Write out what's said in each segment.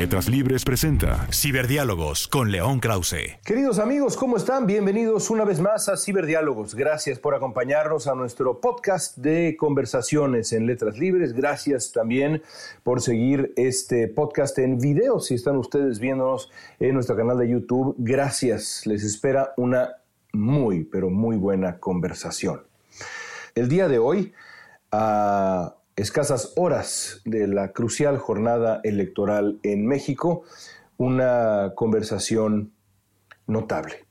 Letras Libres presenta Ciberdiálogos con León Krause. Queridos amigos, ¿cómo están? Bienvenidos una vez más a Ciberdiálogos. Gracias por acompañarnos a nuestro podcast de conversaciones en Letras Libres. Gracias también por seguir este podcast en video. Si están ustedes viéndonos en nuestro canal de YouTube, gracias. Les espera una muy, pero muy buena conversación. El día de hoy, a escasas horas de la crucial jornada electoral en México, una conversación notable.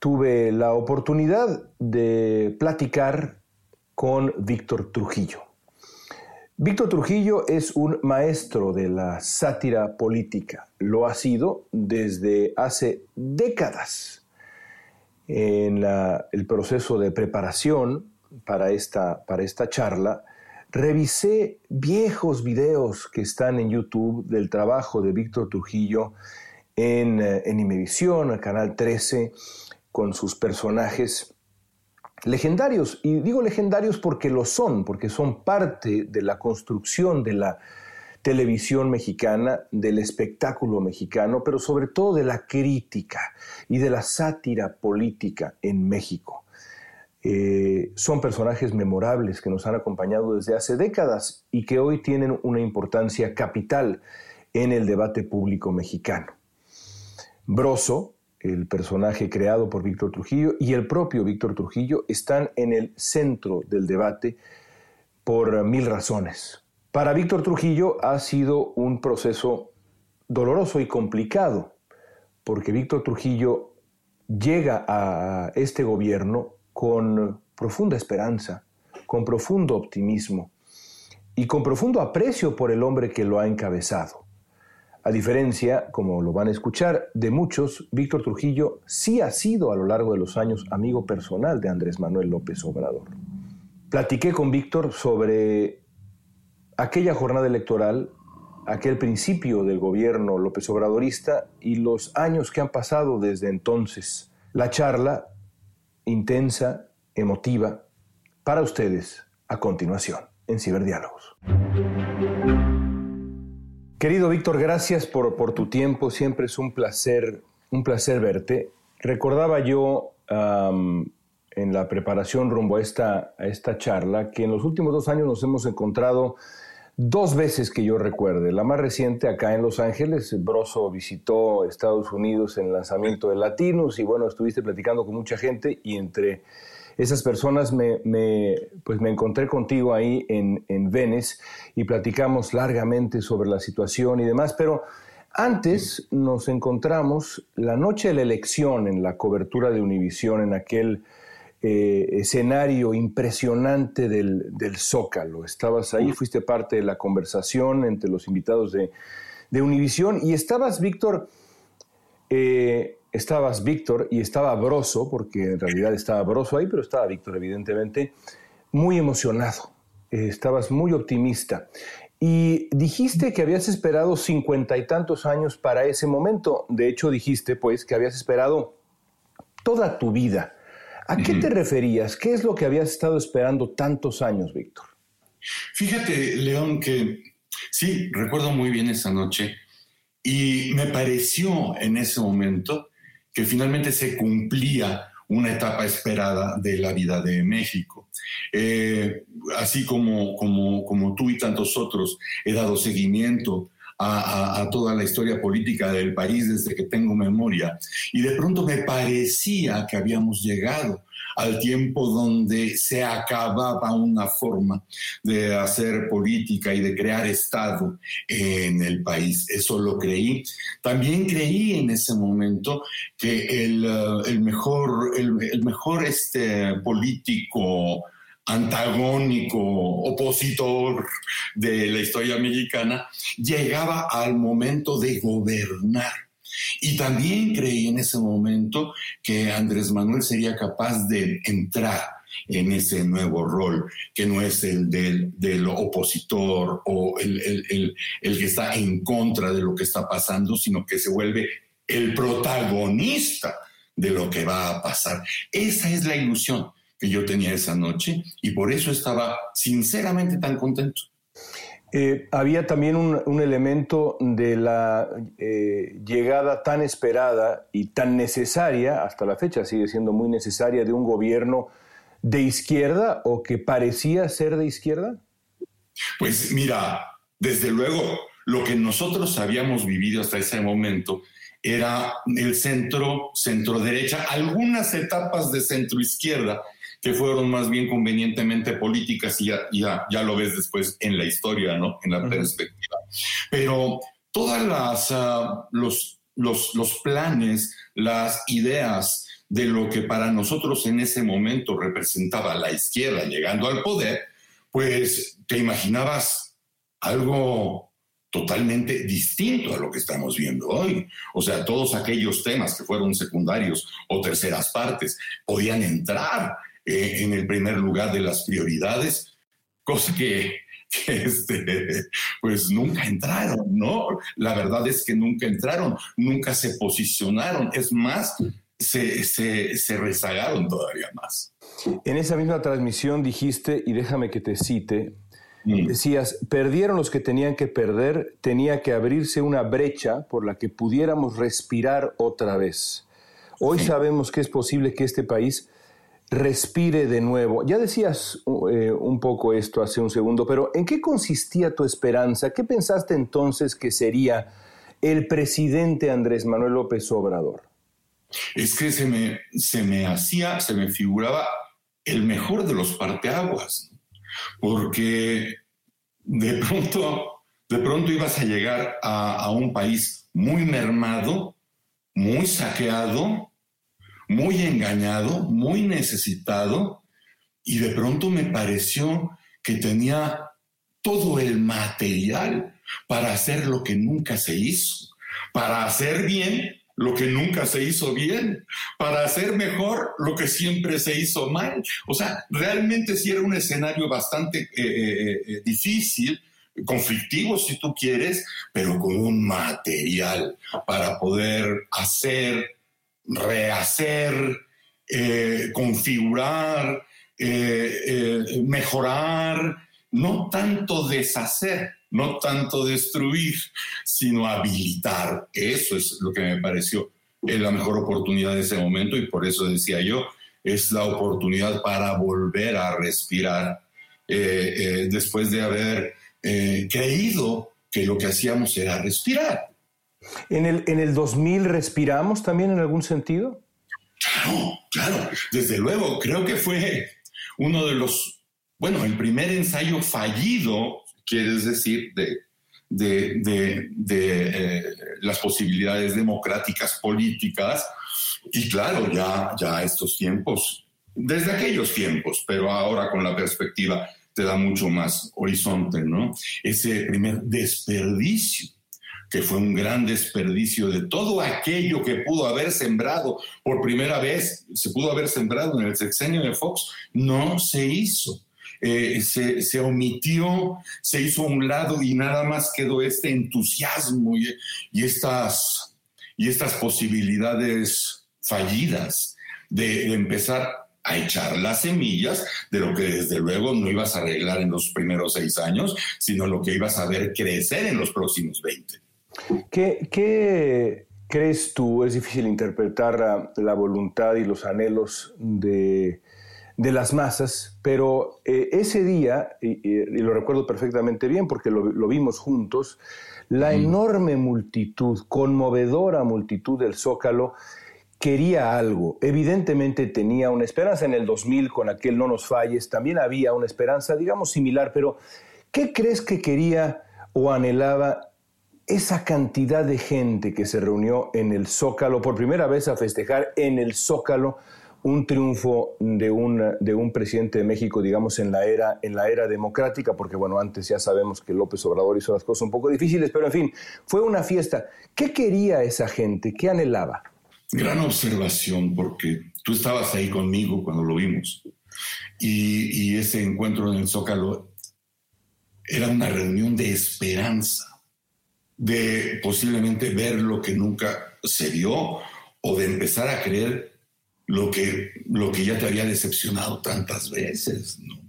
Tuve la oportunidad de platicar con Víctor Trujillo. Víctor Trujillo es un maestro de la sátira política. Lo ha sido desde hace décadas. En el proceso de preparación para esta, para esta charla, revisé viejos videos que están en YouTube del trabajo de Víctor Trujillo en, eh, en Imevisión, el Canal 13, con sus personajes legendarios. Y digo legendarios porque lo son, porque son parte de la construcción de la televisión mexicana, del espectáculo mexicano, pero sobre todo de la crítica y de la sátira política en México. Eh, son personajes memorables que nos han acompañado desde hace décadas y que hoy tienen una importancia capital en el debate público mexicano. Broso, el personaje creado por Víctor Trujillo, y el propio Víctor Trujillo están en el centro del debate por mil razones. Para Víctor Trujillo ha sido un proceso doloroso y complicado, porque Víctor Trujillo llega a este gobierno con profunda esperanza, con profundo optimismo y con profundo aprecio por el hombre que lo ha encabezado. A diferencia, como lo van a escuchar, de muchos, Víctor Trujillo sí ha sido a lo largo de los años amigo personal de Andrés Manuel López Obrador. Platiqué con Víctor sobre aquella jornada electoral, aquel principio del gobierno López Obradorista y los años que han pasado desde entonces. La charla intensa, emotiva, para ustedes a continuación en Ciberdiálogos. Querido Víctor, gracias por, por tu tiempo, siempre es un placer, un placer verte. Recordaba yo en la preparación rumbo a esta, a esta charla que en los últimos dos años nos hemos encontrado dos veces que yo recuerde. La más reciente acá en Los Ángeles, Broso visitó Estados Unidos en el lanzamiento de Latinos y bueno, estuviste platicando con mucha gente y entre esas personas me, pues me encontré contigo ahí en, en Venice y platicamos largamente sobre la situación y demás, pero antes nos encontramos la noche de la elección en la cobertura de Univisión, en aquel eh, escenario impresionante del, del, Zócalo. Estabas ahí, fuiste parte de la conversación entre los invitados de, de Univisión y estabas, Víctor, eh, estabas Víctor y estaba Broso, porque en realidad estaba Broso ahí, pero estaba Víctor, evidentemente, muy emocionado. Eh, estabas muy optimista. Y dijiste que habías esperado cincuenta y tantos años para ese momento. De hecho, dijiste, pues, que habías esperado toda tu vida. ¿A qué te referías? ¿Qué es lo que habías estado esperando tantos años, Víctor? Fíjate, León, que sí, recuerdo muy bien esa noche y me pareció en ese momento que finalmente se cumplía una etapa esperada de la vida de México. Eh, así como, como, como tú y tantos otros he dado seguimiento a, toda la historia política del país desde que tengo memoria. Y de pronto me parecía que habíamos llegado al tiempo donde se acababa una forma de hacer política y de crear Estado en el país. Eso lo creí. También creí en ese momento que el, eh, mejor, el, mejor este, político antagónico, opositor de la historia mexicana, llegaba al momento de gobernar. Y también creí en ese momento que Andrés Manuel sería capaz de entrar en ese nuevo rol, que no es el del, opositor o el, el que está en contra de lo que está pasando, sino que se vuelve el protagonista de lo que va a pasar. Esa es la ilusión que yo tenía esa noche y por eso estaba sinceramente tan contento. Eh, había también un, elemento de la eh, llegada tan esperada y tan necesaria, hasta la fecha sigue siendo muy necesaria, de un gobierno de izquierda o que parecía ser de izquierda. Pues mira, desde luego, lo que nosotros habíamos vivido hasta ese momento era el centro, centro derecha, algunas etapas de centro izquierda, que fueron más bien convenientemente políticas y ya, ya, lo ves después en la historia, ¿no? En la perspectiva. Pero todas las, ah, los, los, los planes, las ideas de lo que para nosotros en ese momento representaba la izquierda llegando al poder, pues te imaginabas algo totalmente distinto a lo que estamos viendo hoy. O sea, todos aquellos temas que fueron secundarios o terceras partes podían entrar eh, en el primer lugar de las prioridades, cosa que, este, pues nunca entraron, ¿no? La verdad es que nunca entraron, nunca se posicionaron, es más, se, se, rezagaron todavía más. En esa misma transmisión dijiste, y déjame que te cite, mm. decías, perdieron los que tenían que perder, tenía que abrirse una brecha por la que pudiéramos respirar otra vez. Hoy sabemos que es posible que este país respire de nuevo. Ya decías eh, un poco esto hace un segundo, pero ¿en qué consistía tu esperanza? ¿Qué pensaste entonces que sería el presidente Andrés Manuel López Obrador? Es que se me, se me hacía, se me figuraba el mejor de los parteaguas, porque de pronto, de pronto ibas a llegar a, a un país muy mermado, muy saqueado, muy engañado, muy necesitado, y de pronto me pareció que tenía todo el material para hacer lo que nunca se hizo, para hacer bien lo que nunca se hizo bien, para hacer mejor lo que siempre se hizo mal. O sea, realmente sí era un escenario bastante eh, eh, eh, difícil, conflictivo si tú quieres, pero con un material para poder hacer rehacer, eh, configurar, eh, eh, mejorar, no tanto deshacer, no tanto destruir, sino habilitar. Eso es lo que me pareció la mejor oportunidad de ese momento y por eso decía yo, es la oportunidad para volver a respirar después de haber creído que lo que hacíamos era respirar. ¿En el, ¿En el 2000 respiramos también en algún sentido? Claro, claro, desde luego. Creo que fue uno de los, bueno, el primer ensayo fallido, quieres decir, de, de, eh, las posibilidades democráticas políticas. Y claro, ya, ya estos tiempos, desde aquellos tiempos, pero ahora con la perspectiva te da mucho más horizonte, ¿no? Ese primer desperdicio que fue un gran desperdicio de todo aquello que pudo haber sembrado por primera vez, se pudo haber sembrado en el sexenio de Fox, no se hizo. Eh, se, omitió, se hizo a un lado y nada más quedó este entusiasmo y, estas, y estas posibilidades fallidas de, de empezar a echar las semillas de lo que desde luego no ibas a arreglar en los primeros seis años, sino lo que ibas a ver crecer en los próximos veinte. ¿Qué, crees tú? Es difícil interpretar la, voluntad y los anhelos de, las masas, pero eh, ese día, y, lo recuerdo perfectamente bien porque lo, vimos juntos, la enorme multitud, conmovedora multitud del Zócalo, quería algo. Evidentemente tenía una esperanza en el 2000 con aquel No nos falles. También había una esperanza, digamos, similar. Pero, ¿qué crees que quería o anhelaba esa cantidad de gente que se reunió en el Zócalo por primera vez a festejar en el Zócalo un triunfo de un, de un presidente de México, digamos, en la, era, en la era democrática, porque bueno, antes ya sabemos que López Obrador hizo las cosas un poco difíciles, pero en fin, fue una fiesta. ¿Qué quería esa gente? ¿Qué anhelaba? Gran observación, porque tú estabas ahí conmigo cuando lo vimos. Y, y ese encuentro en el Zócalo era una reunión de esperanza, de posiblemente ver lo que nunca se vio o de empezar a creer lo que, lo que ya te había decepcionado tantas veces. ¿no?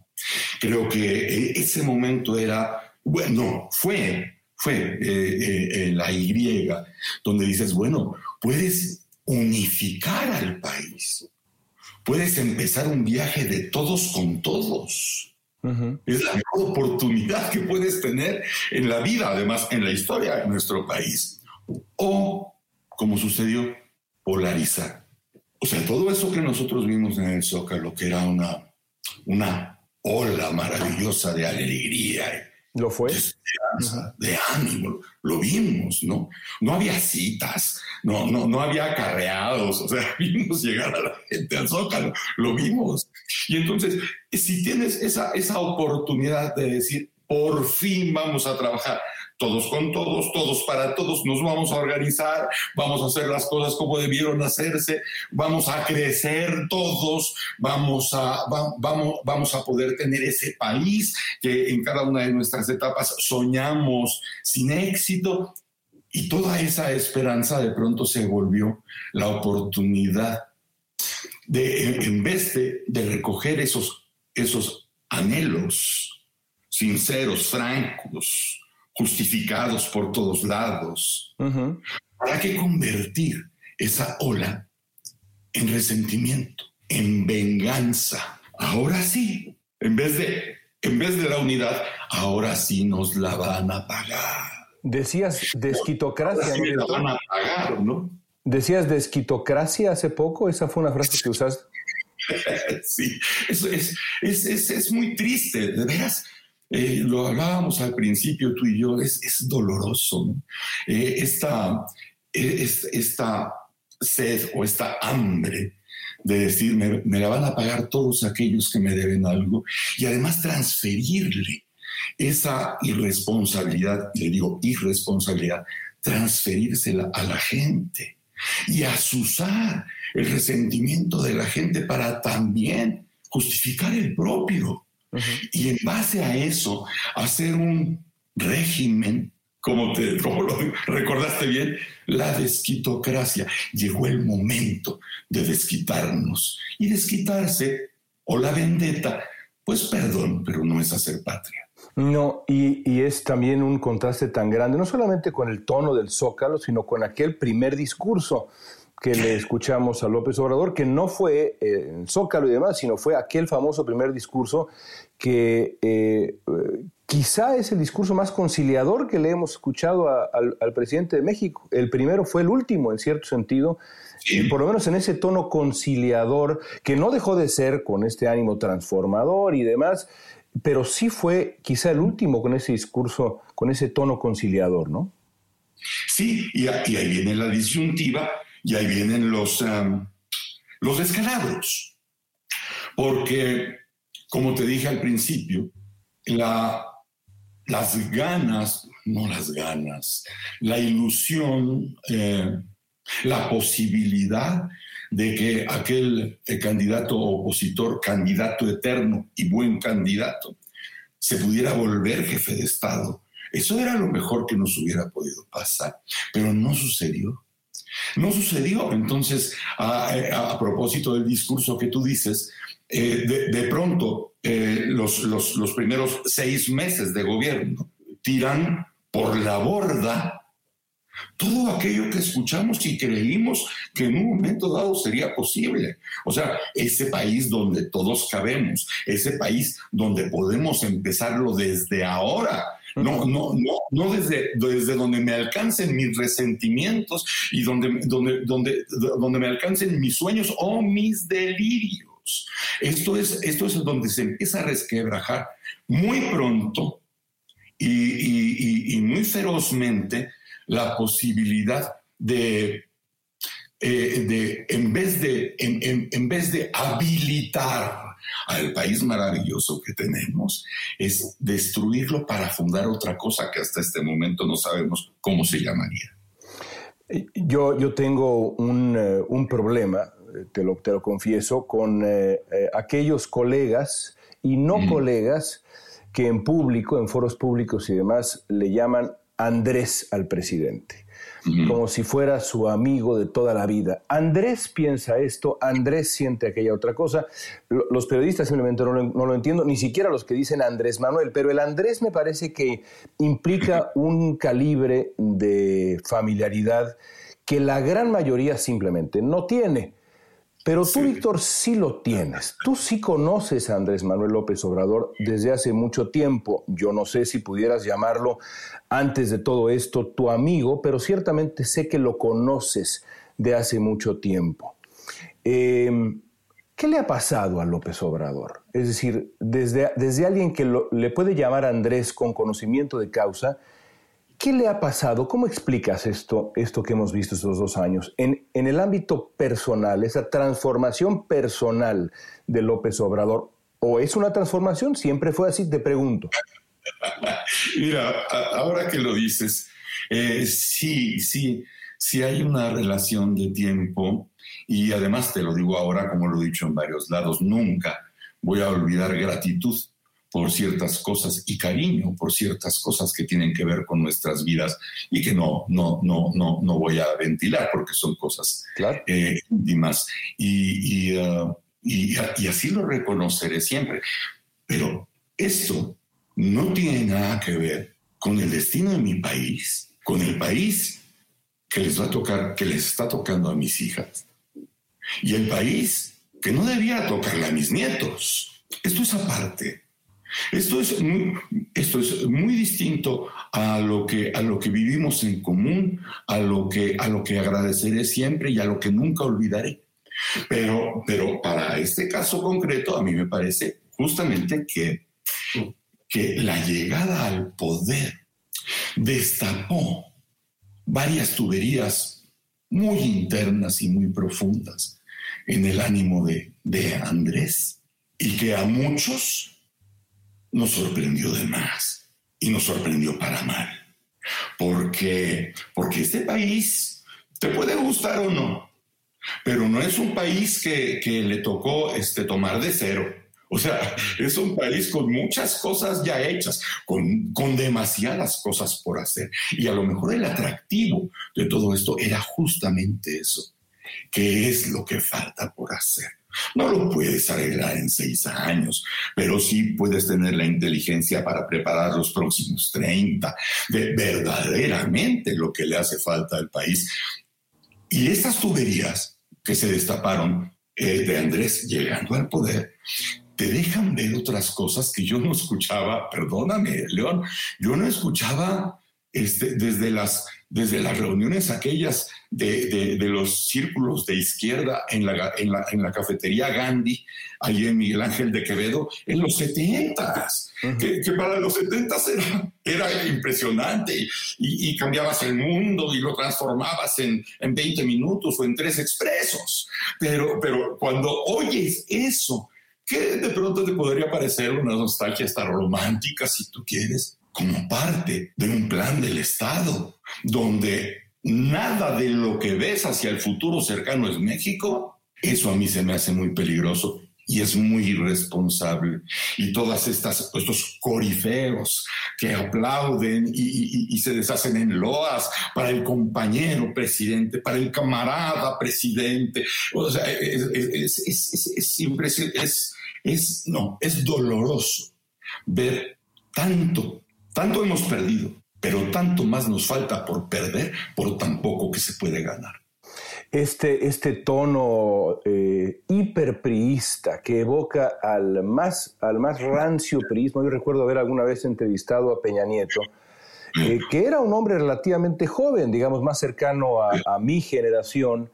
Creo que eh, ese momento era, bueno, fue, fue eh, eh, la Y, donde dices, bueno, puedes unificar al país, puedes empezar un viaje de todos con todos. Es la mejor oportunidad que puedes tener en la vida, además en la historia de nuestro país. O, como sucedió, polarizar o sea, todo eso que nosotros vimos en el Zócalo, que era una, una ola maravillosa de alegría. Lo fue. De ánimo, lo vimos, ¿no? No había citas, no, no, no había acarreados, o sea, vimos llegar a la gente al Zócalo, lo vimos. Y entonces, si tienes esa, esa oportunidad de decir, por fin vamos a trabajar, todos con todos, todos para todos, nos vamos a organizar, vamos a hacer las cosas como debieron hacerse, vamos a crecer todos, vamos a, vamos, vamos a poder tener ese país que en cada una de nuestras etapas soñamos sin éxito. Y toda esa esperanza de pronto se volvió la oportunidad de, en vez de, de recoger esos, esos anhelos sinceros, francos, justificados por todos lados. ¿Para qué convertir esa ola en resentimiento, en venganza? Ahora sí, en vez de, en vez de la unidad, ahora sí nos la van a pagar. Decías desquitocracia. Sí la van a pagar, ¿no? Decías desquitocracia hace poco, esa fue una frase que usaste. sí, eso es, es, es, es muy triste, de veras eh, lo hablábamos al principio tú y yo, es, doloroso. Eh, esta, eh, esta sed o esta hambre de decir, me, me, la van a pagar todos aquellos que me deben algo y además transferirle esa irresponsabilidad, le digo irresponsabilidad, transferírsela a la gente y asusar el resentimiento de la gente para también justificar el propio. Y en base a eso, hacer un régimen, como, te, lo recordaste bien, la desquitocracia. Llegó el momento de desquitarnos. Y desquitarse, o la vendetta, pues perdón, pero no es hacer patria. No, y, y, es también un contraste tan grande, no solamente con el tono del zócalo, sino con aquel primer discurso que le escuchamos a López Obrador, que no fue eh, en Zócalo y demás, sino fue aquel famoso primer discurso que eh, quizá es el discurso más conciliador que le hemos escuchado al, presidente de México. El primero fue el último, en cierto sentido, y por lo menos en ese tono conciliador, que no dejó de ser con este ánimo transformador y demás, pero sí fue quizá el último con ese discurso, con ese tono conciliador, ¿no? Sí, y, ahí viene la disyuntiva y ahí vienen los, los descalabros. Porque, como te dije al principio, la, las ganas, no las ganas, la ilusión, eh, la posibilidad de que aquel eh, candidato opositor, candidato eterno y buen candidato, se pudiera volver jefe de Estado. Eso era lo mejor que nos hubiera podido pasar, pero no sucedió. No sucedió. Entonces, a, propósito del discurso que tú dices, eh, de, pronto eh, los, los, primeros seis meses de gobierno tiran por la borda todo aquello que escuchamos y creímos que en un momento dado sería posible. O sea, ese país donde todos cabemos, ese país donde podemos empezarlo desde ahora. No, no, no, no desde, desde donde me alcancen mis resentimientos y donde, donde, donde, donde me alcancen mis sueños o mis delirios. Esto es, esto es donde se empieza a resquebrajar muy pronto y, y muy ferozmente la posibilidad de, eh, de en, vez de en, en, vez de habilitar al país maravilloso que tenemos, es destruirlo para fundar otra cosa que hasta este momento no sabemos cómo se llamaría. Yo, yo tengo un, eh, un problema, te lo, te lo, confieso, con eh, aquellos colegas y no colegas que en público, en foros públicos y demás, le llaman Andrés al presidente, como si fuera su amigo de toda la vida. Andrés piensa esto, Andrés siente aquella otra cosa. Los periodistas simplemente no lo, no lo entiendo, ni siquiera los que dicen Andrés Manuel, pero el Andrés me parece que implica un calibre de familiaridad que la gran mayoría simplemente no tiene. Pero tú, Víctor, sí lo tienes. Tú sí conoces a Andrés Manuel López Obrador desde hace mucho tiempo. Yo no sé si pudieras llamarlo antes de todo esto tu amigo, pero ciertamente sé que lo conoces de hace mucho tiempo. Em, ¿Qué le ha pasado a López Obrador? Es decir, desde, desde alguien que le puede llamar a Andrés con conocimiento de causa, ¿Qué le ha pasado? ¿Cómo explicas esto, esto que hemos visto estos dos años? En, en el ámbito personal, esa transformación personal de López Obrador, ¿o es una transformación? ¿Siempre fue así? Te pregunto. Mira, ahora que lo dices, eh, sí, sí, sí hay una relación de tiempo y además te lo digo ahora, como lo he dicho en varios lados, nunca voy a olvidar gratitud por ciertas cosas y cariño por ciertas cosas que tienen que ver con nuestras vidas y que no, no, no, no, no voy a ventilar porque son cosas eh, íntimas. Y, uh, y, y así lo reconoceré siempre. Pero esto no tiene nada que ver con el destino de mi país, con el país que les va a tocar, que les está tocando a mis hijas. Y el país que no debía tocarle a mis nietos. Esto es aparte. Esto es muy, esto es muy distinto a lo, que, a lo que vivimos en común, a lo, que, a lo que agradeceré siempre y a lo que nunca olvidaré. Pero, pero para este caso concreto, a mí me parece justamente que, que la llegada al poder destapó varias tuberías muy internas y muy profundas en el ánimo de, de Andrés y que a muchos nos sorprendió de más y nos sorprendió para mal. Porque, porque este país te puede gustar o no, pero no es un país que, que le tocó este, tomar de cero. O sea, es un país con muchas cosas ya hechas, con, con demasiadas cosas por hacer. Y a lo mejor el atractivo de todo esto era justamente eso. ¿Qué es lo que falta por hacer? No lo puedes arreglar en seis años, pero sí puedes tener la inteligencia para preparar los próximos 30, de verdaderamente lo que le hace falta al país. Y estas tuberías que se destaparon eh, de Andrés llegando al poder, te dejan ver otras cosas que yo no escuchaba, perdóname, León, yo no escuchaba este, desde, las, desde las reuniones aquellas de, los círculos de izquierda en la, en la, cafetería Gandhi, allí en Miguel Ángel de Quevedo, en los 70 que, para los 70 era, era impresionante y, cambiabas el mundo y lo transformabas en, en 20 minutos o en tres expresos. Pero, pero cuando oyes eso, que de pronto te podría parecer una nostalgia hasta romántica si tú quieres, como parte de un plan del Estado, donde nada de lo que ves hacia el futuro cercano es México, eso a mí se me hace muy peligroso y es muy irresponsable. Y todas estas, estos corifeos que aplauden y, se deshacen en loas para el compañero presidente, para el camarada presidente. O sea, es, siempre es, es, no, es doloroso ver tanto tanto hemos perdido, pero tanto más nos falta por perder por tan poco que se puede ganar. Este, este tono eh, hiperpriista que evoca al más, al más rancio priismo. Yo recuerdo haber alguna vez entrevistado a Peña Nieto, eh, que era un hombre relativamente joven, digamos, más cercano a, mi generación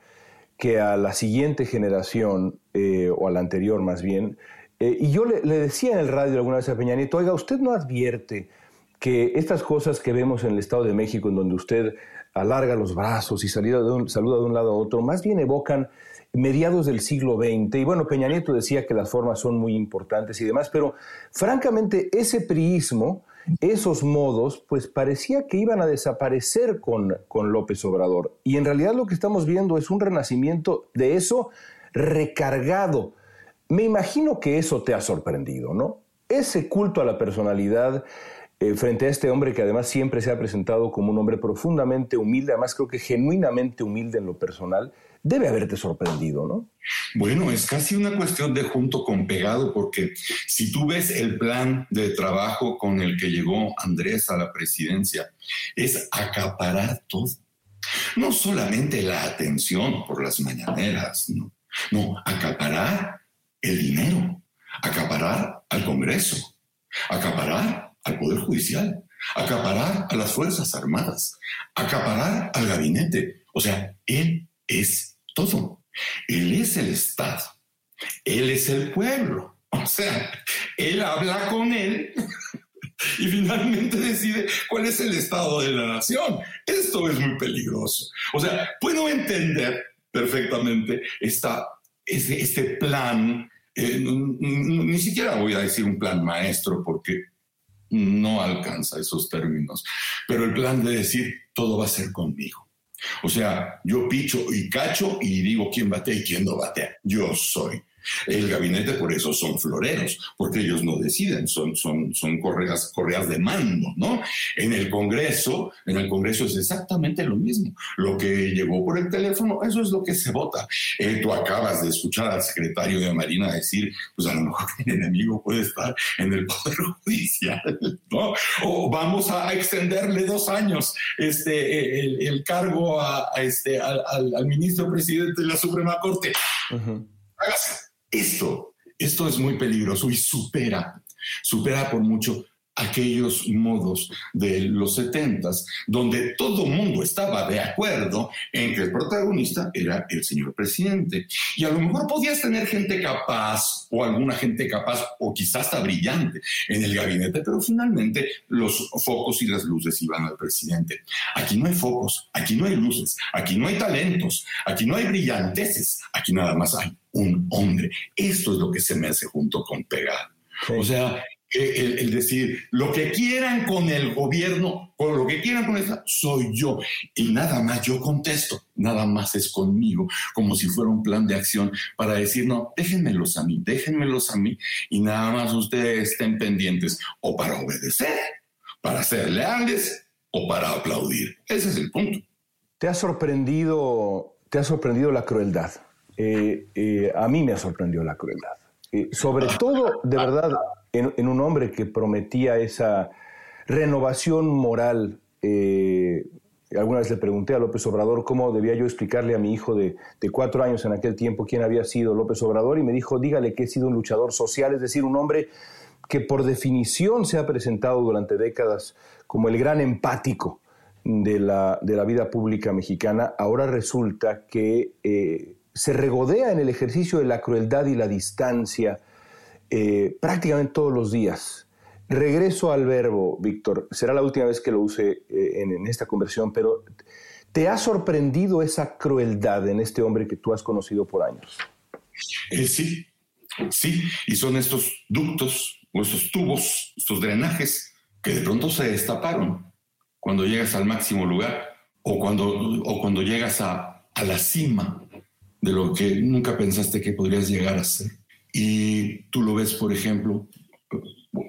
que a la siguiente generación, eh, o a la anterior más bien. Eh, y yo le, decía en el radio alguna vez a Peña Nieto, oiga, usted no advierte que estas cosas que vemos en el Estado de México, en donde usted alarga los brazos y saluda de un, saluda de un lado a otro, más bien evocan mediados del siglo XX. Y bueno, Peña Nieto decía que las formas son muy importantes y demás, pero francamente ese priismo esos modos, pues parecía que iban a desaparecer con, con López Obrador. Y en realidad lo que estamos viendo es un renacimiento de eso recargado. Me imagino que eso te ha sorprendido, ¿no? Ese culto a la personalidad eh, frente a este hombre que además siempre se ha presentado como un hombre profundamente humilde, además creo que genuinamente humilde en lo personal, debe haberte sorprendido, ¿no? Bueno, es casi una cuestión de junto con pegado, porque si tú ves el plan de trabajo con el que llegó Andrés a la presidencia, es acaparar todo. No solamente la atención por las mañaneras, no, no acaparar el dinero, acaparar al Congreso, acaparar al Poder Judicial, acaparar a las Fuerzas Armadas, acaparar al gabinete. O sea, él es todo. Él es el Estado. Él es el pueblo. O sea, él habla con él y finalmente decide cuál es el estado de la nación. Esto es muy peligroso. O sea, puedo entender perfectamente este, este plan, eh, ni siquiera voy a decir un plan maestro porque no alcanza esos términos, pero el plan de decir todo va a ser conmigo. O sea, yo picho y cacho y digo quién batea y quién no batea. Yo soy. El gabinete por eso son floreros, porque ellos no deciden, son, son, son correas, correas de mando, ¿no? En el Congreso, en el Congreso es exactamente lo mismo. Lo que llegó por el teléfono, eso es lo que se vota. Eh, tú acabas de escuchar al secretario de Marina decir, pues a lo mejor el enemigo puede estar en el Poder Judicial, ¿no? O vamos a extenderle dos años este, el, cargo a, este, al, ministro presidente de la Suprema Corte. Hágase esto, esto es muy peligroso y supera, supera por mucho aquellos modos de los setentas, donde todo mundo estaba de acuerdo en que el protagonista era el señor presidente. Y a lo mejor podías tener gente capaz o alguna gente capaz o quizás hasta brillante en el gabinete, pero finalmente los focos y las luces iban al presidente. Aquí no hay focos, aquí no hay luces, aquí no hay talentos, aquí no hay brillanteces, aquí nada más hay un hombre. Esto es lo que se me hace junto con pegar. O sea, el, decir, lo que quieran con el gobierno, o lo que quieran con esta, soy yo. Y nada más yo contesto, nada más es conmigo, como si fuera un plan de acción para decir, no, déjenmelos a mí, déjenmelos a mí, y nada más ustedes estén pendientes o para obedecer, para ser leales o para aplaudir. Ese es el punto. ¿Te ha sorprendido, te ha sorprendido la crueldad? Eh, eh, a mí me ha sorprendido la crueldad. Eh, sobre todo, de verdad, en, un hombre que prometía esa renovación moral. Eh, alguna vez le pregunté a López Obrador cómo debía yo explicarle a mi hijo de, cuatro años en aquel tiempo quién había sido López Obrador y me dijo, dígale que he sido un luchador social, es decir, un hombre que por definición se ha presentado durante décadas como el gran empático de la, de la vida pública mexicana, ahora resulta que se regodea en el ejercicio de la crueldad y la distancia eh, prácticamente todos los días. Regreso al verbo, Víctor, será la última vez que lo use eh, en, esta conversión, pero ¿te ha sorprendido esa crueldad en este hombre que tú has conocido por años? Eh, sí, sí, y son estos ductos o estos tubos, estos drenajes que de pronto se destaparon cuando llegas al máximo lugar o cuando, o cuando llegas a, a la cima de lo que nunca pensaste que podrías llegar a ser. Y tú lo ves, por ejemplo,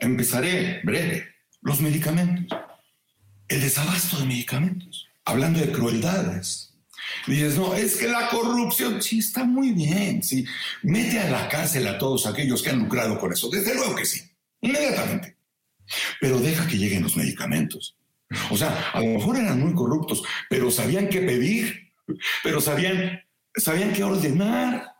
empezaré breve, los medicamentos, el desabasto de medicamentos, hablando de crueldades. Dices, no, es que la corrupción, sí, está muy bien, sí. Mete a la cárcel a todos aquellos que han lucrado con eso. Desde luego que sí, inmediatamente. Pero deja que lleguen los medicamentos. O sea, a lo mejor eran muy corruptos, pero sabían qué pedir, pero sabían, sabían qué ordenar.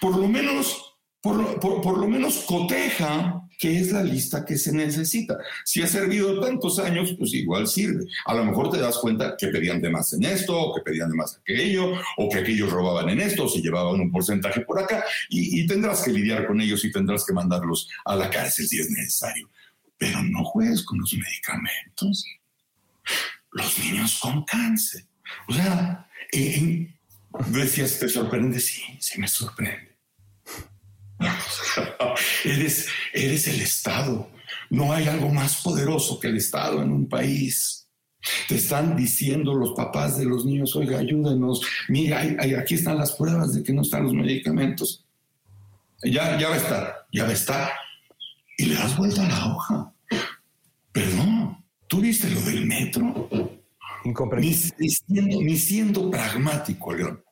Por lo menos, por, por lo menos coteja qué es la lista que se necesita. Si ha servido tantos años, pues igual sirve. A lo mejor te das cuenta que pedían de más en esto, o que pedían de más aquello, o que aquellos robaban en esto, o se llevaban un porcentaje por acá, y, tendrás que lidiar con ellos y tendrás que mandarlos a la cárcel si es necesario. Pero no juegues con los medicamentos. Los niños con cáncer. O sea, decías, ¿te sorprende? Sí, sí me sorprende eres, eres el Estado. No hay algo más poderoso que el Estado en un país. Te están diciendo los papás de los niños, oiga, ayúdenos. Mira, aquí están las pruebas de que no están los medicamentos. Ya, ya va a estar, ya va a estar. Y le das vuelta a la hoja. Perdón, ¿tú viste lo del metro? Ni, siendo, ni siendo pragmático, León.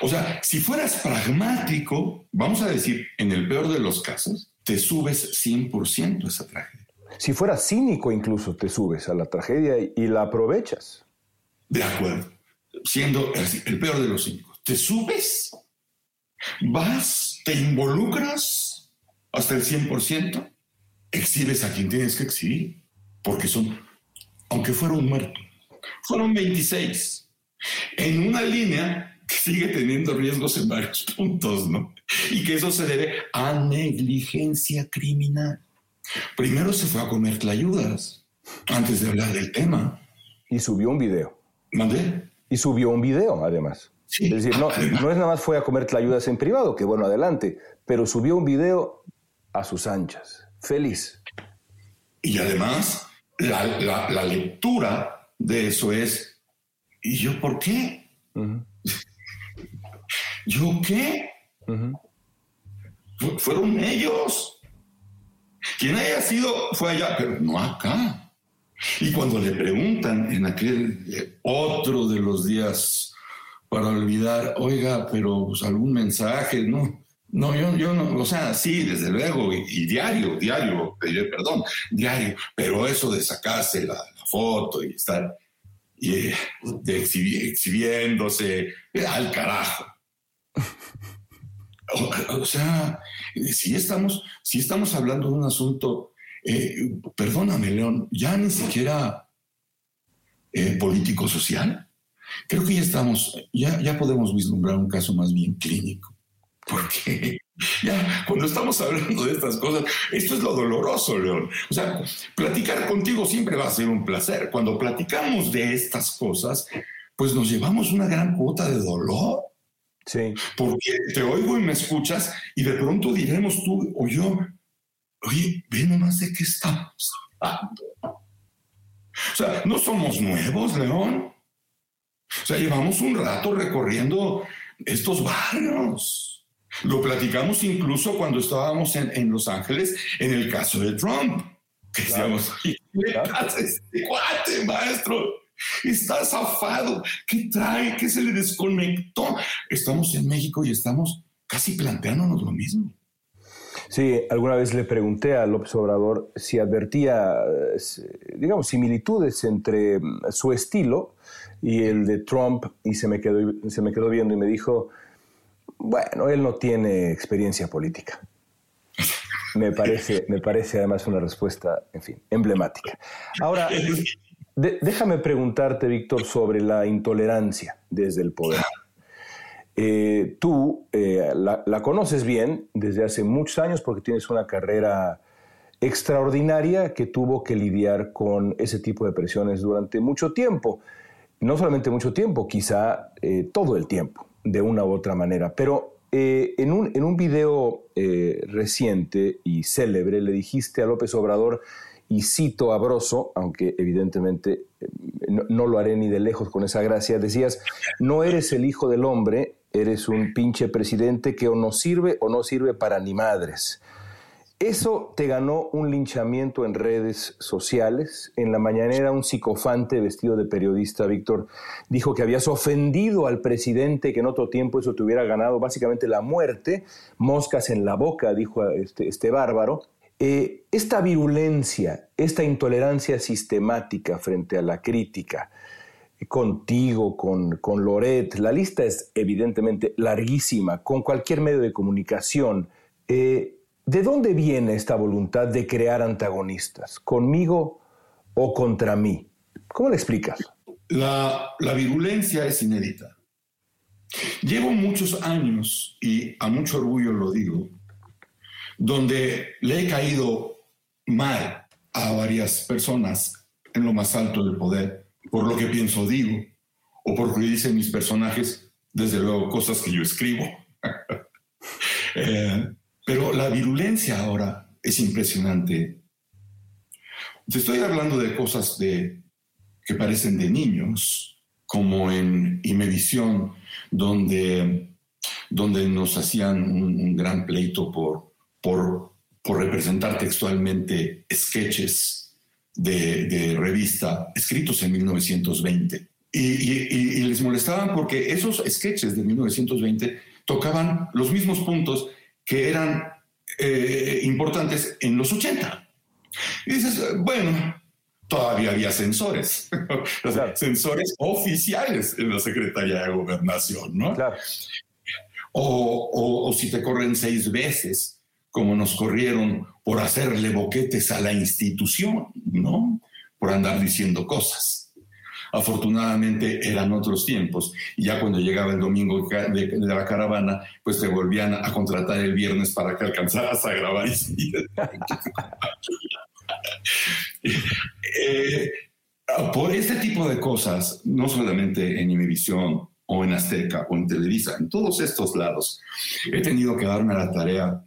O sea, si fueras pragmático, vamos a decir, en el peor de los casos, te subes 100% a esa tragedia. Si fueras cínico incluso, te subes a la tragedia y, la aprovechas. De acuerdo. Siendo el, peor de los cínicos. Te subes, vas, te involucras hasta el 100%, exhibes a quien tienes que exhibir, porque son, aunque fueron muertos, fueron 26. En una línea que sigue teniendo riesgos en varios puntos, ¿no? Y que eso se debe a negligencia criminal. Primero se fue a comer tlayudas antes de hablar del tema. Y subió un video. ¿Mandé? Y subió un video, además. Sí, es decir, no, no es nada más fue a comer tlayudas en privado, que bueno, adelante, pero subió un video a sus anchas. Feliz. Y además, la, lectura de eso es, ¿y yo por qué? ¿Yo qué? Fueron ellos. Quien haya sido fue allá, pero no acá. Y cuando le preguntan en aquel eh, otro de los días para olvidar, oiga, pero pues, algún mensaje, ¿no? No, yo, yo no, o sea, sí, desde luego, y, diario, diario, pediré perdón, diario, pero eso de sacarse la, foto y estar y, exhibiéndose, al carajo. O, sea, si estamos, si estamos hablando de un asunto, eh, perdóname, León, ya ni siquiera eh, político-social. Creo que ya estamos, ya, ya podemos vislumbrar un caso más bien clínico. Porque ya cuando estamos hablando de estas cosas, esto es lo doloroso, León. O sea, platicar contigo siempre va a ser un placer. Cuando platicamos de estas cosas, pues nos llevamos una gran cuota de dolor. Sí. Porque te oigo y me escuchas y de pronto diremos tú o yo, oye, ve nomás de qué estamos hablando. O sea, no somos nuevos, León. O sea, llevamos un rato recorriendo estos barrios. Lo platicamos incluso cuando estábamos en, Los Ángeles en el caso de Trump. Que decíamos, ¿qué este cuate, maestro? Está zafado. ¿Qué trae? ¿Qué se le desconectó? Estamos en México y estamos casi planteándonos lo mismo. Sí, alguna vez le pregunté a López Obrador si advertía, digamos, similitudes entre mm, su estilo y el de Trump y se me quedó, se me quedó viendo y me dijo, bueno, él no tiene experiencia política. Me parece, me parece además una respuesta, en fin, emblemática. Ahora, déjame preguntarte, Víctor, sobre la intolerancia desde el poder. Eh, tú eh, la, conoces bien desde hace muchos años porque tienes una carrera extraordinaria que tuvo que lidiar con ese tipo de presiones durante mucho tiempo. No solamente mucho tiempo, quizá eh, todo el tiempo, de una u otra manera. Pero en, un, en un video reciente y célebre le dijiste a López Obrador y cito a Broso, aunque evidentemente eh, no, lo haré ni de lejos con esa gracia, decías, no eres el hijo del hombre, eres un pinche presidente que o no sirve o no sirve para ni madres. Eso te ganó un linchamiento en redes sociales. En la mañanera un psicofante vestido de periodista, Víctor, dijo que habías ofendido al presidente, que en otro tiempo eso te hubiera ganado básicamente la muerte. Moscas en la boca, dijo este, este bárbaro. eh, esta virulencia, esta intolerancia sistemática frente a la crítica, contigo, con, con Loret, la lista es evidentemente larguísima, con cualquier medio de comunicación. Eh, ¿De dónde viene esta voluntad de crear antagonistas? ¿Conmigo o contra mí? ¿Cómo le explicas? La, virulencia es inédita. Llevo muchos años, y a mucho orgullo lo digo, donde le he caído mal a varias personas en lo más alto del poder por lo que pienso digo o por lo que dicen mis personajes, desde luego cosas que yo escribo. Eh, pero la virulencia ahora es impresionante. Te estoy hablando de cosas de, que parecen de niños, como en Imevisión, donde, donde nos hacían un, gran pleito por, por, por representar textualmente sketches de, revista escritos en 1920. Y, les molestaban porque esos sketches de 1920 tocaban los mismos puntos que eran eh, importantes en los 80. Y dices, bueno, todavía había censores, censores oficiales en la Secretaría de Gobernación, ¿no? O, o, si te corren seis veces como nos corrieron por hacerle boquetes a la institución, ¿no? Por andar diciendo cosas. Afortunadamente eran otros tiempos y ya cuando llegaba el domingo de, la caravana, pues te volvían a contratar el viernes para que alcanzaras a grabar. eh, por este tipo de cosas, no solamente en Imevisión o en Azteca o en Televisa, en todos estos lados, he tenido que darme la tarea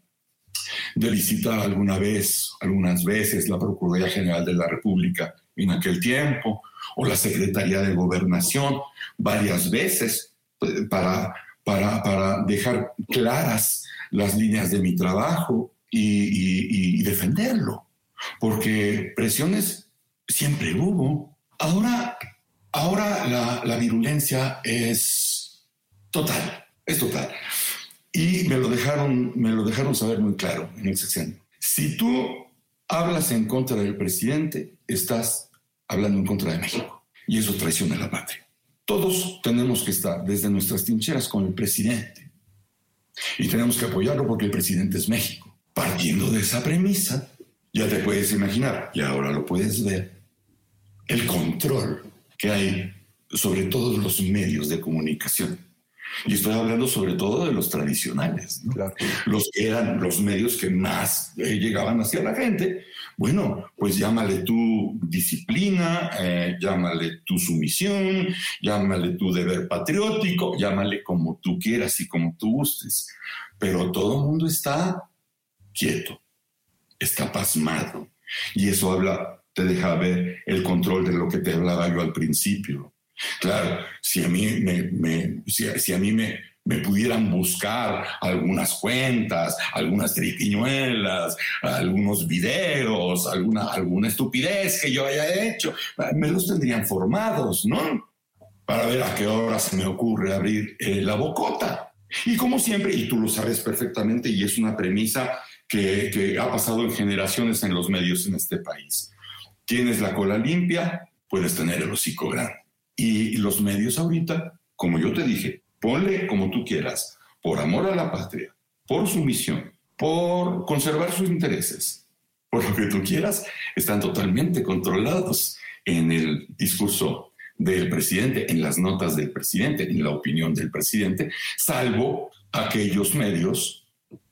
de visitar alguna vez, algunas veces, la Procuraduría General de la República en aquel tiempo, o la Secretaría de Gobernación varias veces eh, para, para, dejar claras las líneas de mi trabajo y, defenderlo, porque presiones siempre hubo. Ahora, ahora la, la virulencia es total, es total. Y me lo dejaron, me lo dejaron saber muy claro en el sexenio. Si tú hablas en contra del presidente, estás hablando en contra de México. Y eso traiciona la patria. Todos tenemos que estar desde nuestras trincheras con el presidente. Y tenemos que apoyarlo porque el presidente es México. Partiendo de esa premisa, ya te puedes imaginar, y ahora lo puedes ver, el control que hay sobre todos los medios de comunicación y estoy hablando sobre todo de los tradicionales, los que eran los medios que más eh, llegaban hacia la gente. Bueno, pues llámale tu disciplina, eh, llámale tu sumisión, llámale tu deber patriótico, llámale como tú quieras y como tú gustes. Pero todo el mundo está quieto, está pasmado. Y eso habla, te deja ver el control de lo que te hablaba yo al principio Claro, si a mí me, si, a mí me, me pudieran buscar algunas cuentas, algunas triquiñuelas, algunos videos, alguna, alguna estupidez que yo haya hecho, me los tendrían formados, ¿no? Para ver a qué hora se me ocurre abrir eh, la bocota. Y como siempre, y tú lo sabes perfectamente, y es una premisa que, que ha pasado en generaciones en los medios en este país. Tienes la cola limpia, puedes tener el hocico grande. Y los medios ahorita, como yo te dije, ponle como tú quieras, por amor a la patria, por su misión, por conservar sus intereses, por lo que tú quieras, están totalmente controlados en el discurso del presidente, en las notas del presidente, en la opinión del presidente, salvo aquellos medios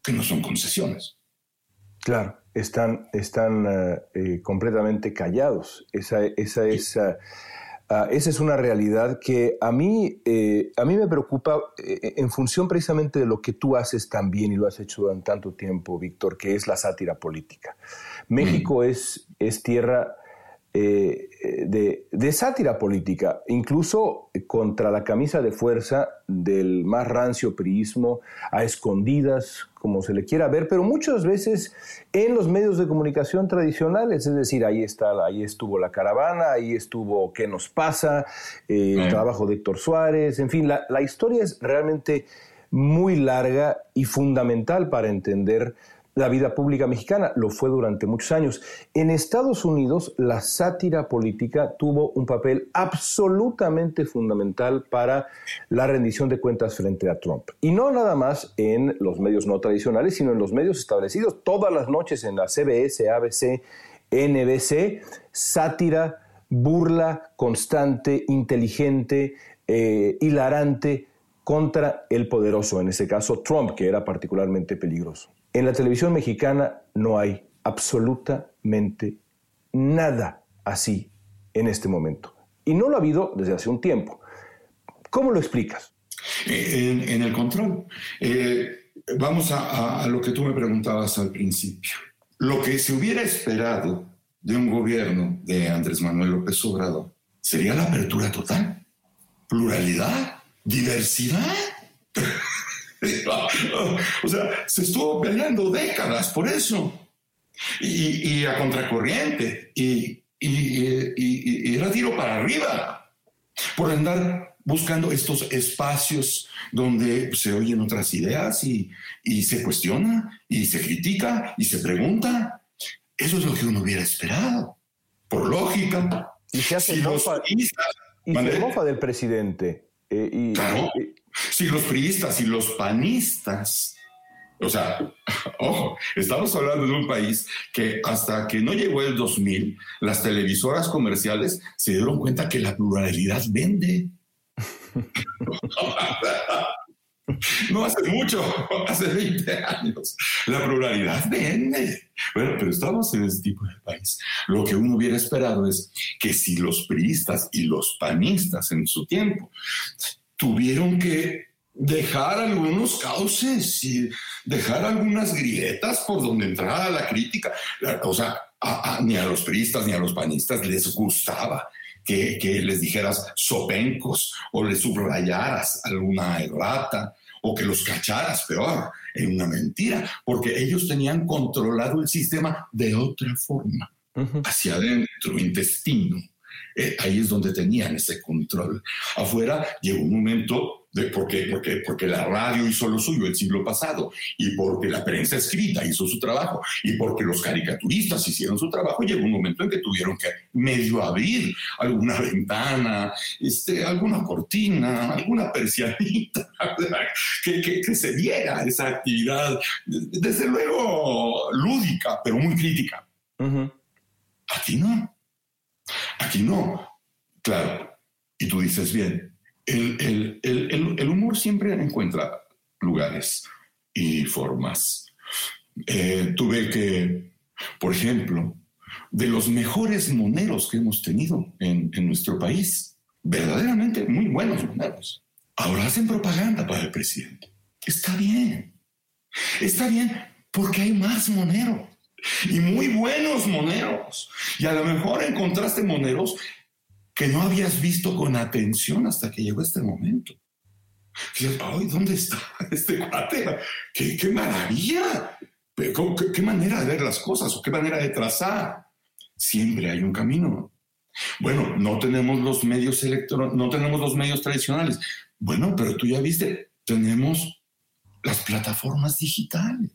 que no son concesiones. Claro, están, están eh, eh, completamente callados. Esa, esa es... Ah, esa es una realidad que a mí, eh, a mí me preocupa eh, en función precisamente de lo que tú haces también y lo has hecho durante tanto tiempo, Víctor, que es la sátira política. México mm. es, es tierra eh, de, sátira política, incluso contra la camisa de fuerza del más rancio priismo, a escondidas, como se le quiera ver, pero muchas veces en los medios de comunicación tradicionales, es decir, ahí está, ahí estuvo la caravana, ahí estuvo qué nos pasa, eh, el trabajo de Héctor Suárez, en fin, la, historia es realmente muy larga y fundamental para entender la vida pública mexicana, lo fue durante muchos años. En Estados Unidos, la sátira política tuvo un papel absolutamente fundamental para la rendición de cuentas frente a Trump. Y no nada más en los medios no tradicionales, sino en los medios establecidos. Todas las noches en la CBS, ABC, NBC, sátira, burla constante, inteligente, eh, hilarante contra el poderoso, en ese caso Trump, que era particularmente peligroso. En la televisión mexicana no hay absolutamente nada así en este momento. Y no lo ha habido desde hace un tiempo. ¿Cómo lo explicas? Eh, en, el control. Eh, vamos a, a lo que tú me preguntabas al principio. Lo que se hubiera esperado de un gobierno de Andrés Manuel López Obrador sería la apertura total, pluralidad, diversidad. o sea, se estuvo peleando décadas por eso. Y, a contracorriente. Y, y, era tiro para arriba. Por andar buscando estos espacios donde se oyen otras ideas y, se cuestiona y se critica y se pregunta. Eso es lo que uno hubiera esperado. Por lógica. Y se hace y se mofa del presidente. Eh, claro. Si los priistas y los panistas, o sea, ojo, estamos hablando de un país que hasta que no llegó el 2000, las televisoras comerciales se dieron cuenta que la pluralidad vende. No hace mucho, hace 20 años. La pluralidad vende. Bueno, pero estamos en ese tipo de país. Lo que uno hubiera esperado es que si los priistas y los panistas en su tiempo tuvieron que dejar algunos cauces y dejar algunas grietas por donde entrara la crítica. O sea, ni a los priistas ni a los panistas les gustaba que, que, les dijeras sopencos o les subrayaras alguna errata o que los cacharas, peor, en una mentira, porque ellos tenían controlado el sistema de otra forma, hacia adentro, intestino. Eh, ahí es donde tenían ese control. Afuera llegó un momento de, ¿Por qué? Porque, porque la radio hizo lo suyo el siglo pasado y porque la prensa escrita hizo su trabajo y porque los caricaturistas hicieron su trabajo, llegó un momento en que tuvieron que medio abrir alguna ventana, este, alguna cortina, alguna persianita, que, que, se diera esa actividad, desde luego lúdica, pero muy crítica. Aquí no. Aquí no. Claro. Y tú dices bien, el, humor siempre encuentra lugares y formas. Eh, tuve que, por ejemplo, de los mejores moneros que hemos tenido en, en nuestro país, verdaderamente muy buenos moneros, ahora hacen propaganda para el presidente. Está bien, está bien porque hay más moneros y muy buenos moneros. Y a lo mejor encontraste moneros que no habías visto con atención hasta que llegó este momento. ay, ¿dónde está este cuate? ¡Qué, qué maravilla! ¿Qué, ¿Qué, manera de ver las cosas o qué manera de trazar? Siempre hay un camino. Bueno, no tenemos los medios electrónicos, no tenemos los medios tradicionales. Bueno, pero tú ya viste, tenemos las plataformas digitales.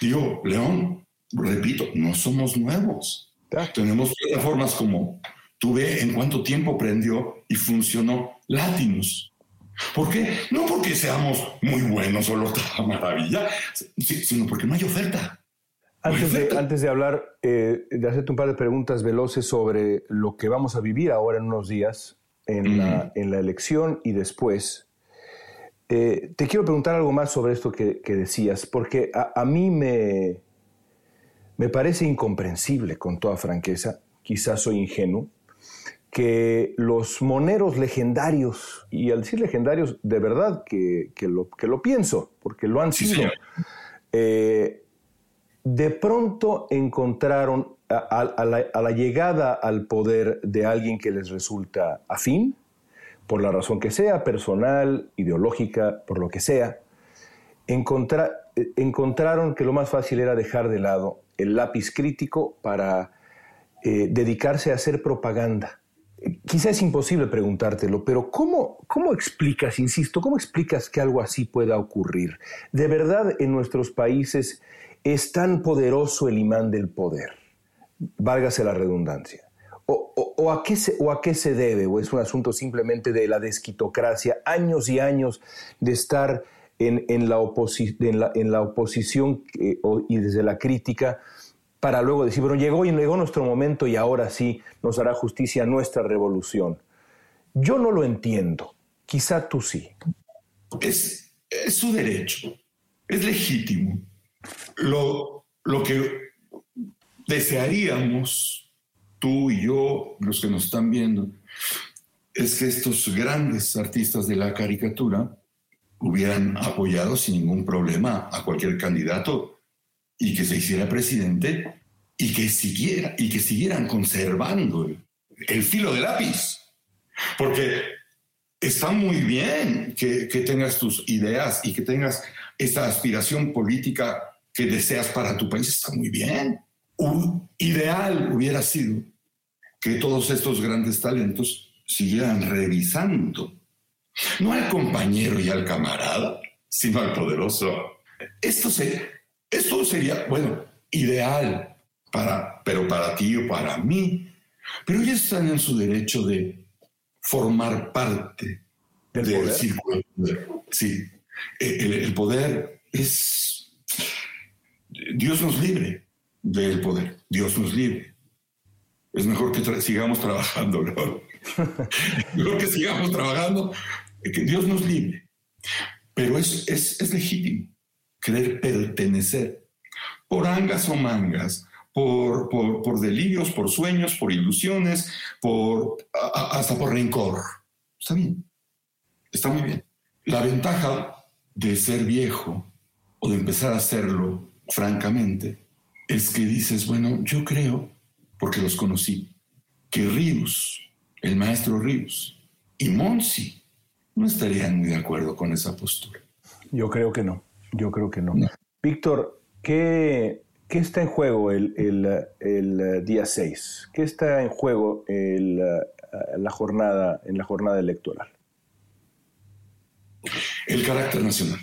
Digo, León, repito, no somos nuevos. Tenemos plataformas como Tuve en cuánto tiempo prendió y funcionó Latinus. ¿Por qué? No porque seamos muy buenos o lo maravilla, sino porque no hay oferta. Antes de, antes de, hablar, eh, de hacerte un par de preguntas veloces sobre lo que vamos a vivir ahora en unos días en, la, en la, elección y después, eh, te quiero preguntar algo más sobre esto que, que decías, porque a, a, mí me, me parece incomprensible, con toda franqueza, quizás soy ingenuo, que los moneros legendarios, y al decir legendarios, de verdad que, lo, que lo pienso, porque lo han sido, eh, de pronto encontraron a, la, llegada al poder de alguien que les resulta afín, por la razón que sea, personal, ideológica, por lo que sea, encontraron que lo más fácil era dejar de lado el lápiz crítico para eh, dedicarse a hacer propaganda Quizá es imposible preguntártelo, pero ¿cómo, ¿cómo explicas, insisto, cómo explicas que algo así pueda ocurrir? ¿De verdad en nuestros países es tan poderoso el imán del poder? Válgase la redundancia. O, a qué ¿O a qué se debe? ¿O es un asunto simplemente de la desquitocracia? Años y años de estar en, la, en, la, oposición eh, y desde la crítica para luego decir, bueno, llegó llegó nuestro momento y ahora sí nos hará justicia nuestra revolución. Yo no lo entiendo, quizá tú sí. Es, es su derecho, es legítimo. Lo, lo que desearíamos, tú y yo, los que nos están viendo, es que estos grandes artistas de la caricatura hubieran apoyado sin ningún problema a cualquier candidato y que se hiciera presidente y que, siguiera, y que siguieran conservando el, filo de lápiz. Porque está muy bien que, que, tengas tus ideas y que tengas esta aspiración política que deseas para tu país, está muy bien. Un ideal hubiera sido que todos estos grandes talentos siguieran revisando, no al compañero y al camarada, sino al poderoso. Esto se, esto sería, bueno, ideal, para, pero para ti o para mí. Pero ellos están en su derecho de formar parte del, círculo poder. Sí, el, poder es... Dios nos libre del poder, Dios nos libre. Es mejor que sigamos trabajando, ¿no? mejor que sigamos trabajando, que Dios nos libre. Pero es, es, es legítimo querer pertenecer, por angas o mangas, por, por, delirios, por sueños, por ilusiones, por, hasta por rencor. Está bien, está muy bien. La ventaja de ser viejo o de empezar a hacerlo, francamente, es que dices, bueno, yo creo, porque los conocí, que Ríos, el maestro Ríos y Monsi no estarían muy de acuerdo con esa postura. Yo creo que no. Yo creo que no. Víctor, ¿qué, ¿qué, está en juego el, el, día 6? ¿Qué está en juego el, la jornada, en la jornada electoral? El carácter nacional.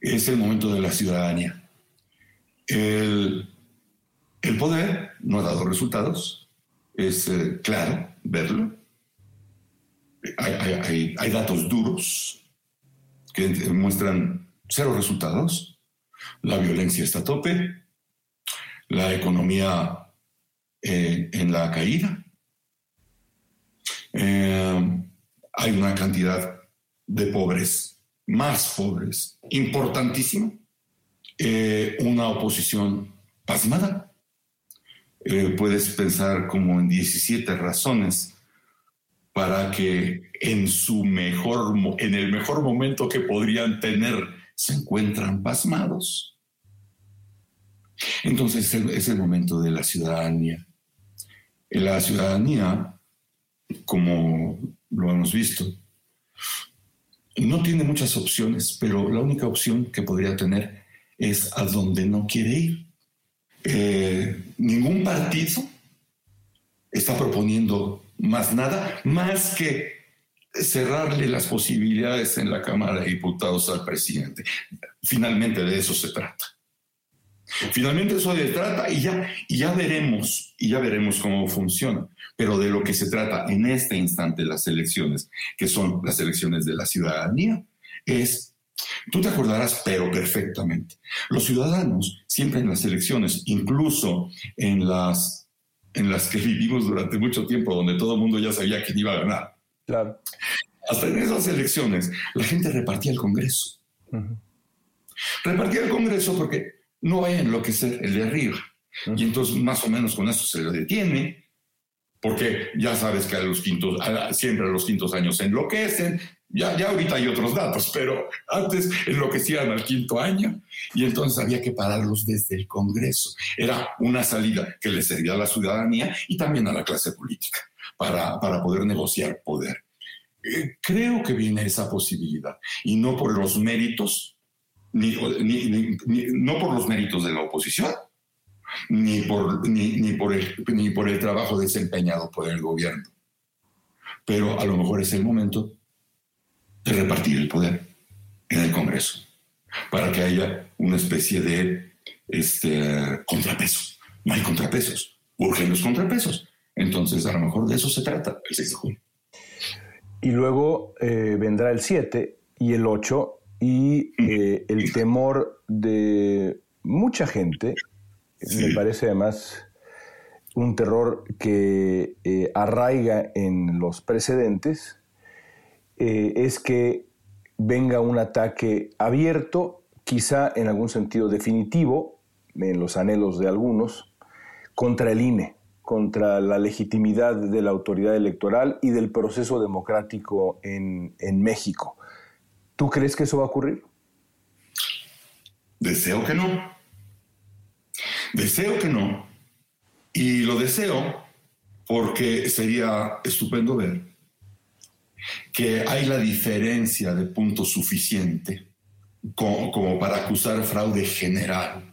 Es el momento de la ciudadanía. El, el poder no ha dado resultados. Es eh, claro verlo. Hay, datos duros que muestran cero resultados, la violencia está a tope, la economía eh, en la caída, eh, hay una cantidad de pobres, más pobres, importantísima, eh, una oposición pasmada. puedes pensar como en 17 razones para que en su mejor, en el mejor momento que podrían tener se encuentran pasmados. Entonces es el momento de la ciudadanía. La ciudadanía, como lo hemos visto, no tiene muchas opciones, pero la única opción que podría tener es a donde no quiere ir. Eh, ningún partido está proponiendo más nada, más que cerrarle las posibilidades en la Cámara de Diputados al presidente. Finalmente de eso se trata. Finalmente eso se trata y ya, y ya veremos, y ya veremos cómo funciona. Pero de lo que se trata en este instante las elecciones, que son las elecciones de la ciudadanía, es, tú te acordarás, pero perfectamente, los ciudadanos siempre en las elecciones, incluso en las, en las que vivimos durante mucho tiempo, donde todo el mundo ya sabía quién iba a ganar, Claro. Hasta en esas elecciones, la gente repartía el Congreso. Repartía el Congreso porque no vaya a enloquecer el de arriba. Y entonces, más o menos con eso se lo detiene, porque ya sabes que a los quintos, siempre a los quintos años se enloquecen. Ya, ya ahorita hay otros datos, pero antes enloquecían al quinto año y entonces había que pararlos desde el Congreso. Era una salida que le servía a la ciudadanía y también a la clase política para, para poder negociar poder. Eh, creo que viene esa posibilidad y no por los méritos, ni, no por los méritos de la oposición, ni por, ni, por el, ni por el trabajo desempeñado por el gobierno. Pero a lo mejor es el momento de repartir el poder en el Congreso para que haya una especie de este, contrapeso. No hay contrapesos. Urgen los contrapesos. Entonces, a lo mejor de eso se trata el 6 de junio. Y luego eh, vendrá el 7 y el 8 y eh, el temor de mucha gente, me parece además un terror que eh, arraiga en los precedentes, es que venga un ataque abierto, quizá en algún sentido definitivo, en los anhelos de algunos, contra el INE contra la legitimidad de la autoridad electoral y del proceso democrático en, México. ¿Tú crees que eso va a ocurrir? Deseo que no. Deseo que no. Y lo deseo porque sería estupendo ver que hay la diferencia de punto suficiente como para acusar fraude general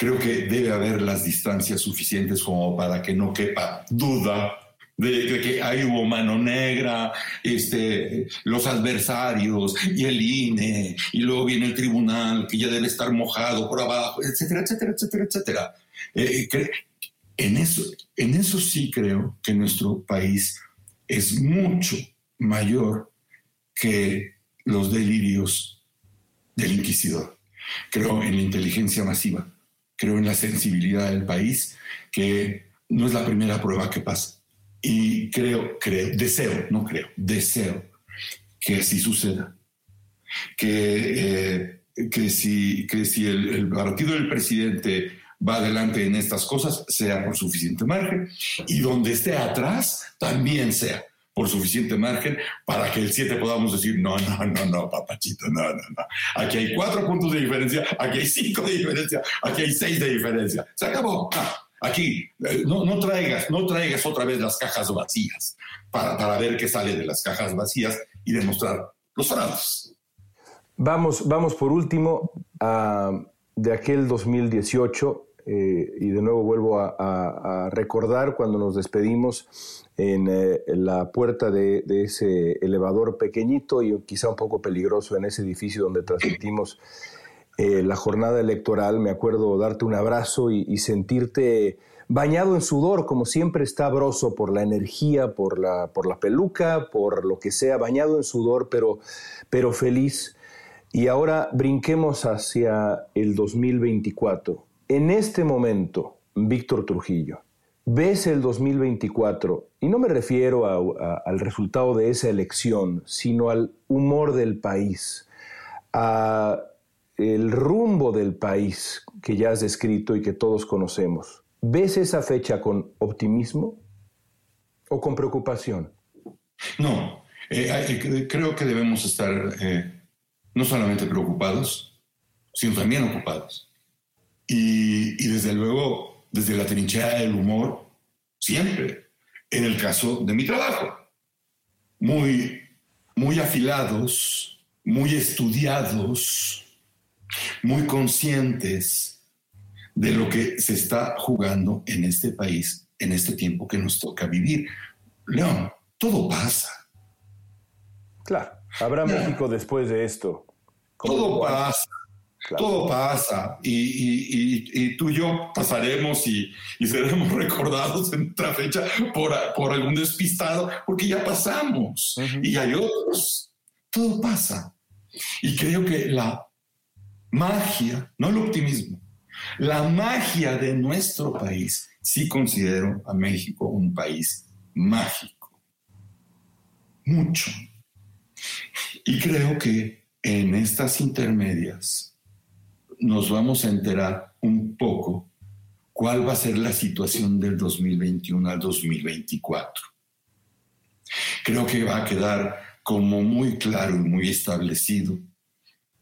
creo que debe haber las distancias suficientes como para que no quepa duda de, que ahí hubo mano negra, este, los adversarios y el INE, y luego viene el tribunal que ya debe estar mojado por abajo, etcétera, etcétera, etcétera, etcétera. Eh, en, eso, en eso sí creo que nuestro país es mucho mayor que los delirios del inquisidor. Creo en la inteligencia masiva creo en la sensibilidad del país, que no es la primera prueba que pasa. Y creo, creo, deseo, no creo, deseo que así suceda. Que, eh, que si, que si el, el partido del presidente va adelante en estas cosas, sea por suficiente margen, y donde esté atrás, también sea por suficiente margen para que el 7 podamos decir, no, no, no, no, papachito, no, no, no. Aquí hay cuatro puntos de diferencia, aquí hay cinco de diferencia, aquí hay seis de diferencia. Se acabó. Ah, aquí, eh, no, no, traigas, no traigas otra vez las cajas vacías para, para ver qué sale de las cajas vacías y demostrar los fraudes. Vamos, vamos por último a, de aquel 2018 eh, y de nuevo vuelvo a, recordar cuando nos despedimos en, eh, la puerta de, ese elevador pequeñito y quizá un poco peligroso en ese edificio donde transmitimos eh, la jornada electoral. Me acuerdo darte un abrazo y, sentirte bañado en sudor, como siempre está broso por la energía, por la, por la peluca, por lo que sea, bañado en sudor, pero, pero feliz. Y ahora brinquemos hacia el 2024 en este momento, Víctor Trujillo, ves el 2024, y no me refiero al resultado de esa elección, sino al humor del país, a el rumbo del país que ya has descrito y que todos conocemos. ¿Ves esa fecha con optimismo o con preocupación? No, eh, creo que debemos estar eh, no solamente preocupados, sino también ocupados. Y, desde luego, desde la trinchera del humor, siempre. En el caso de mi trabajo, muy, muy afilados, muy estudiados, muy conscientes de lo que se está jugando en este país en este tiempo que nos toca vivir. León, todo pasa. Claro, habrá México después de esto. Todo pasa. Todo pasa y, tú y yo pasaremos y, seremos recordados en otra fecha por, por algún despistado, porque ya pasamos y hay otros. Todo pasa. Y creo que la magia, no el optimismo, la magia de nuestro país, sí considero a México un país mágico. Mucho. Y creo que en estas intermedias nos vamos a enterar un poco cuál va a ser la situación del 2021 al 2024. Creo que va a quedar como muy claro y muy establecido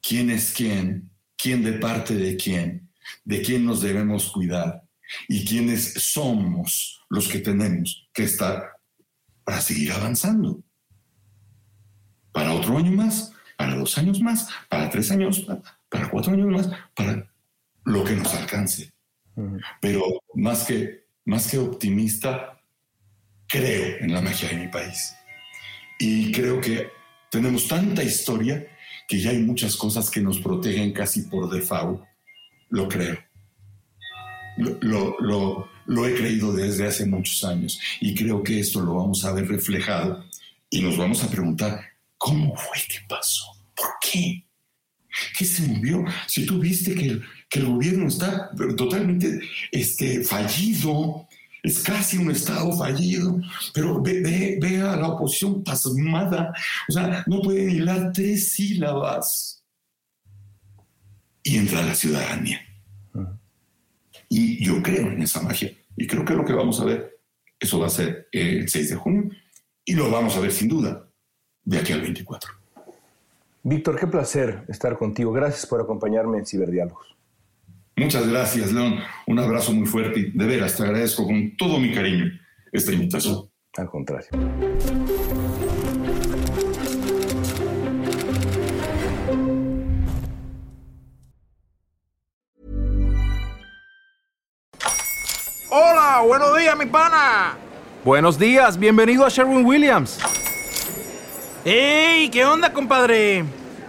quién es quién, quién de parte de quién, de quién nos debemos cuidar y quiénes somos los que tenemos que estar para seguir avanzando. Para otro año más, para dos años más, para tres años más, para cuatro años más, para lo que nos alcance. Pero más que, más que optimista, creo en la magia de mi país. Y creo que tenemos tanta historia que ya hay muchas cosas que nos protegen casi por default. Lo creo. lo, lo, lo he creído desde hace muchos años y creo que esto lo vamos a ver reflejado y nos vamos a preguntar, ¿cómo fue que pasó? ¿Por qué? ¿Qué se movió? Si tú viste que el, que el gobierno está totalmente este, fallido, es casi un Estado fallido, pero ve, ve, a la oposición pasmada, o sea, no puede hilar tres sílabas. Y entra la ciudadanía. Y yo creo en esa magia, y creo que lo que vamos a ver, eso va a ser el 6 de junio, y lo vamos a ver sin duda de aquí al 24. Víctor, qué placer estar contigo. Gracias por acompañarme en Ciberdiálogos. Muchas gracias, León. Un abrazo muy fuerte y de veras te agradezco con todo mi cariño esta invitación. Al contrario. Hola, buenos días, mi pana. Buenos días, bienvenido a Sherwin Williams. ¡Ey! ¿Qué onda, compadre?